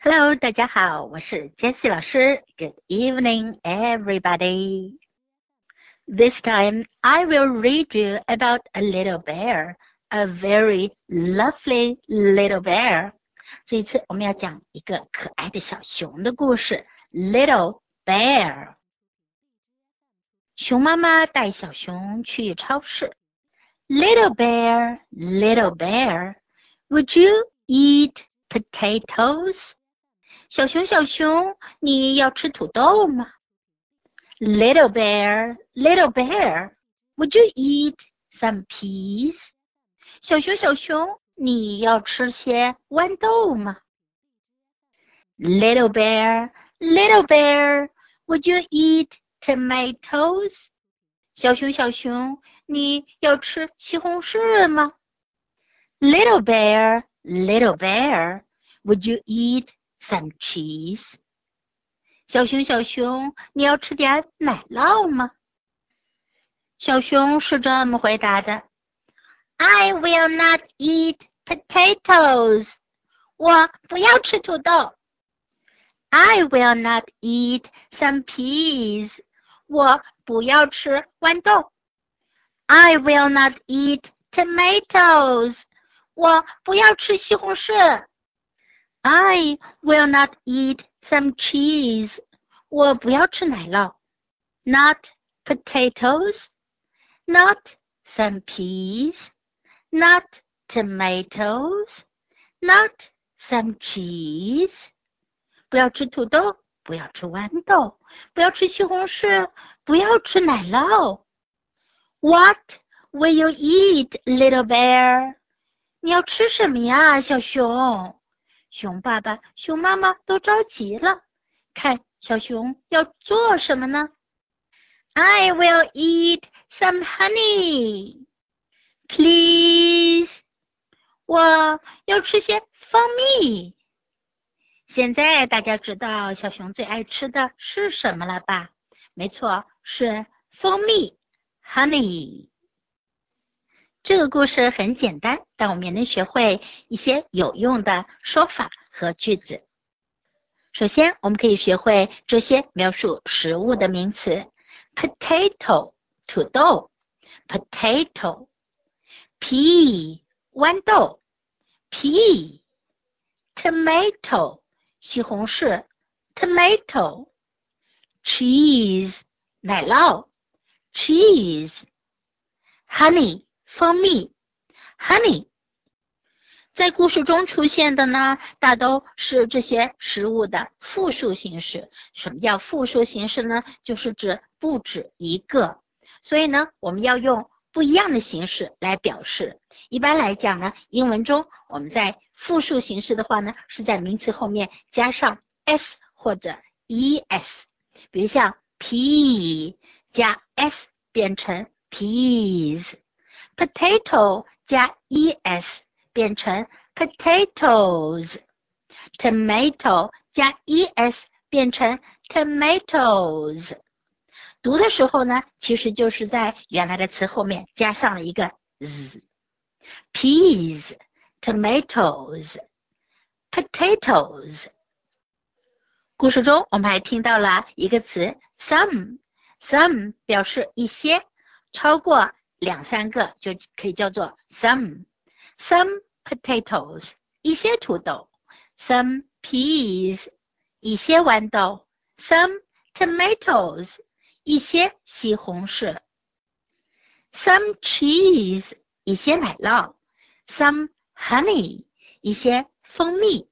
Hello，大家好，我是 Jessie 老师。Good evening, everybody. This time I will read you about a little bear, a very lovely little bear. 这一次我们要讲一个可爱的小熊的故事，Little Bear。熊妈妈带小熊去超市。Little bear, little bear, would you eat potatoes? 小熊，小熊，你要吃土豆吗？Little bear, little bear, would you eat some peas? 小熊，小熊，你要吃些豌豆吗？Little bear, little bear, would you eat tomatoes? 小熊，小熊，你要吃西红柿吗？Little bear, little bear, would you eat some cheese。小熊，小熊，你要吃点奶酪吗？小熊是这么回答的：“I will not eat potatoes。我不要吃土豆。I will not eat some peas。我不要吃豌豆。I will not eat tomatoes。我不要吃西红柿。” I will not eat some cheese. 我不要吃奶酪。Not potatoes. Not some peas. Not tomatoes. Not some cheese. 不要吃土豆，不要吃豌豆，不要吃西红柿，不要吃奶酪。What will you eat, little bear? 你要吃什么呀，小熊？ 熊爸爸、熊妈妈都着急了，看小熊要做什么呢？I will eat some honey, please。我要吃些蜂蜜。现在大家知道小熊最爱吃的是什么了吧？没错，是蜂蜜，honey。这个故事很简单，但我们也能学会一些有用的说法和句子。首先，我们可以学会这些描述食物的名词。：potato 土豆，potato。Pea 豌豆，pea。Tomato 西红柿，tomato。Cheese 奶酪，cheese。Honey。蜂蜜，honey，在故事中出现的呢，大都是这些食物的复数形式。什么叫复数形式呢？就是指不止一个。所以呢，我们要用不一样的形式来表示。一般来讲呢，英文中我们在复数形式的话呢，是在名词后面加上 s 或者 es。比如像 pea 加 s 变成 peas。potato 加 es 变成 potatoes，tomato 加 es 变成 tomatoes。读的时候呢，其实就是在原来的词后面加上了一个 z，peas，tomatoes，potatoes。故事中我们还听到了一个词 some，some 表示一些，超过。 两三个就可以叫做 some some potatoes 一些土豆，some peas 一些豌豆，some tomatoes 一些西红柿，some cheese 一些奶酪，some honey 一些蜂蜜。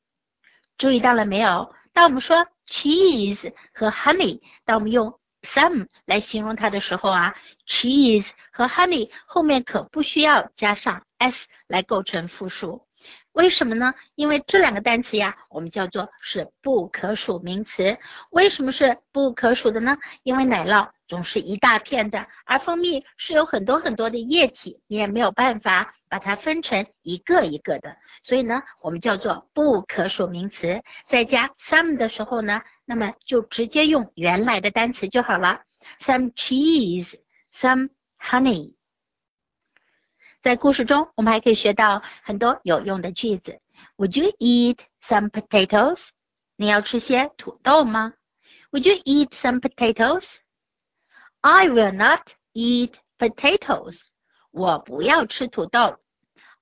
注意到了没有？当我们说 cheese 和 honey，当我们用 some 来形容它的时候啊，cheese 和 honey 后面可不需要加上 s 来构成复数，为什么呢？因为这两个单词呀，我们叫做是不可数名词。为什么是不可数的呢？因为奶酪总是一大片的，而蜂蜜是有很多很多的液体，你也没有办法把它分成一个一个的，所以呢，我们叫做不可数名词。在加 some 的时候呢。那么就直接用原来的单词就好了，some cheese, some honey。在故事中，我们还可以学到很多有用的句子。Would you eat some potatoes? 你要吃些土豆吗？Would you eat some potatoes? I will not eat potatoes. 我不要吃土豆。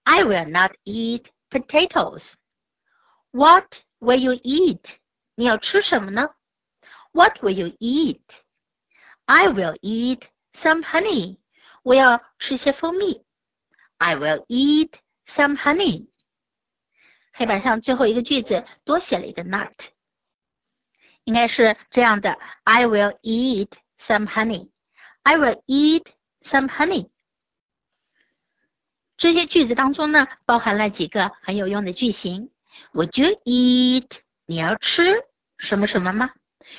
I will not eat potatoes. What will you eat? 你要吃什么呢？What will you eat? I will eat some honey. 我要吃些蜂蜜。I will eat some honey. 黑板上最后一个句子多写了一个 not，应该是这样的：I will eat some honey. I will eat some honey. 这些句子当中呢，包含了几个很有用的句型。Would you eat？你要吃什么什么吗？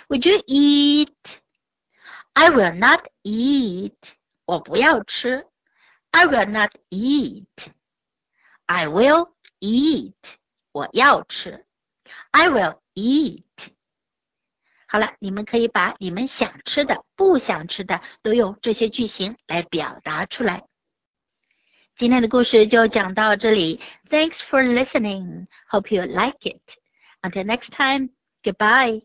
Would you eat？I will not eat。我不要吃。I will not eat. I will eat. 我要吃。I will eat. 好了，你们可以把你们想吃的、不想吃的都用这些句型来表达出来。今天的故事就讲到这里。Thanks for listening. Hope you like it. Until next time. Goodbye.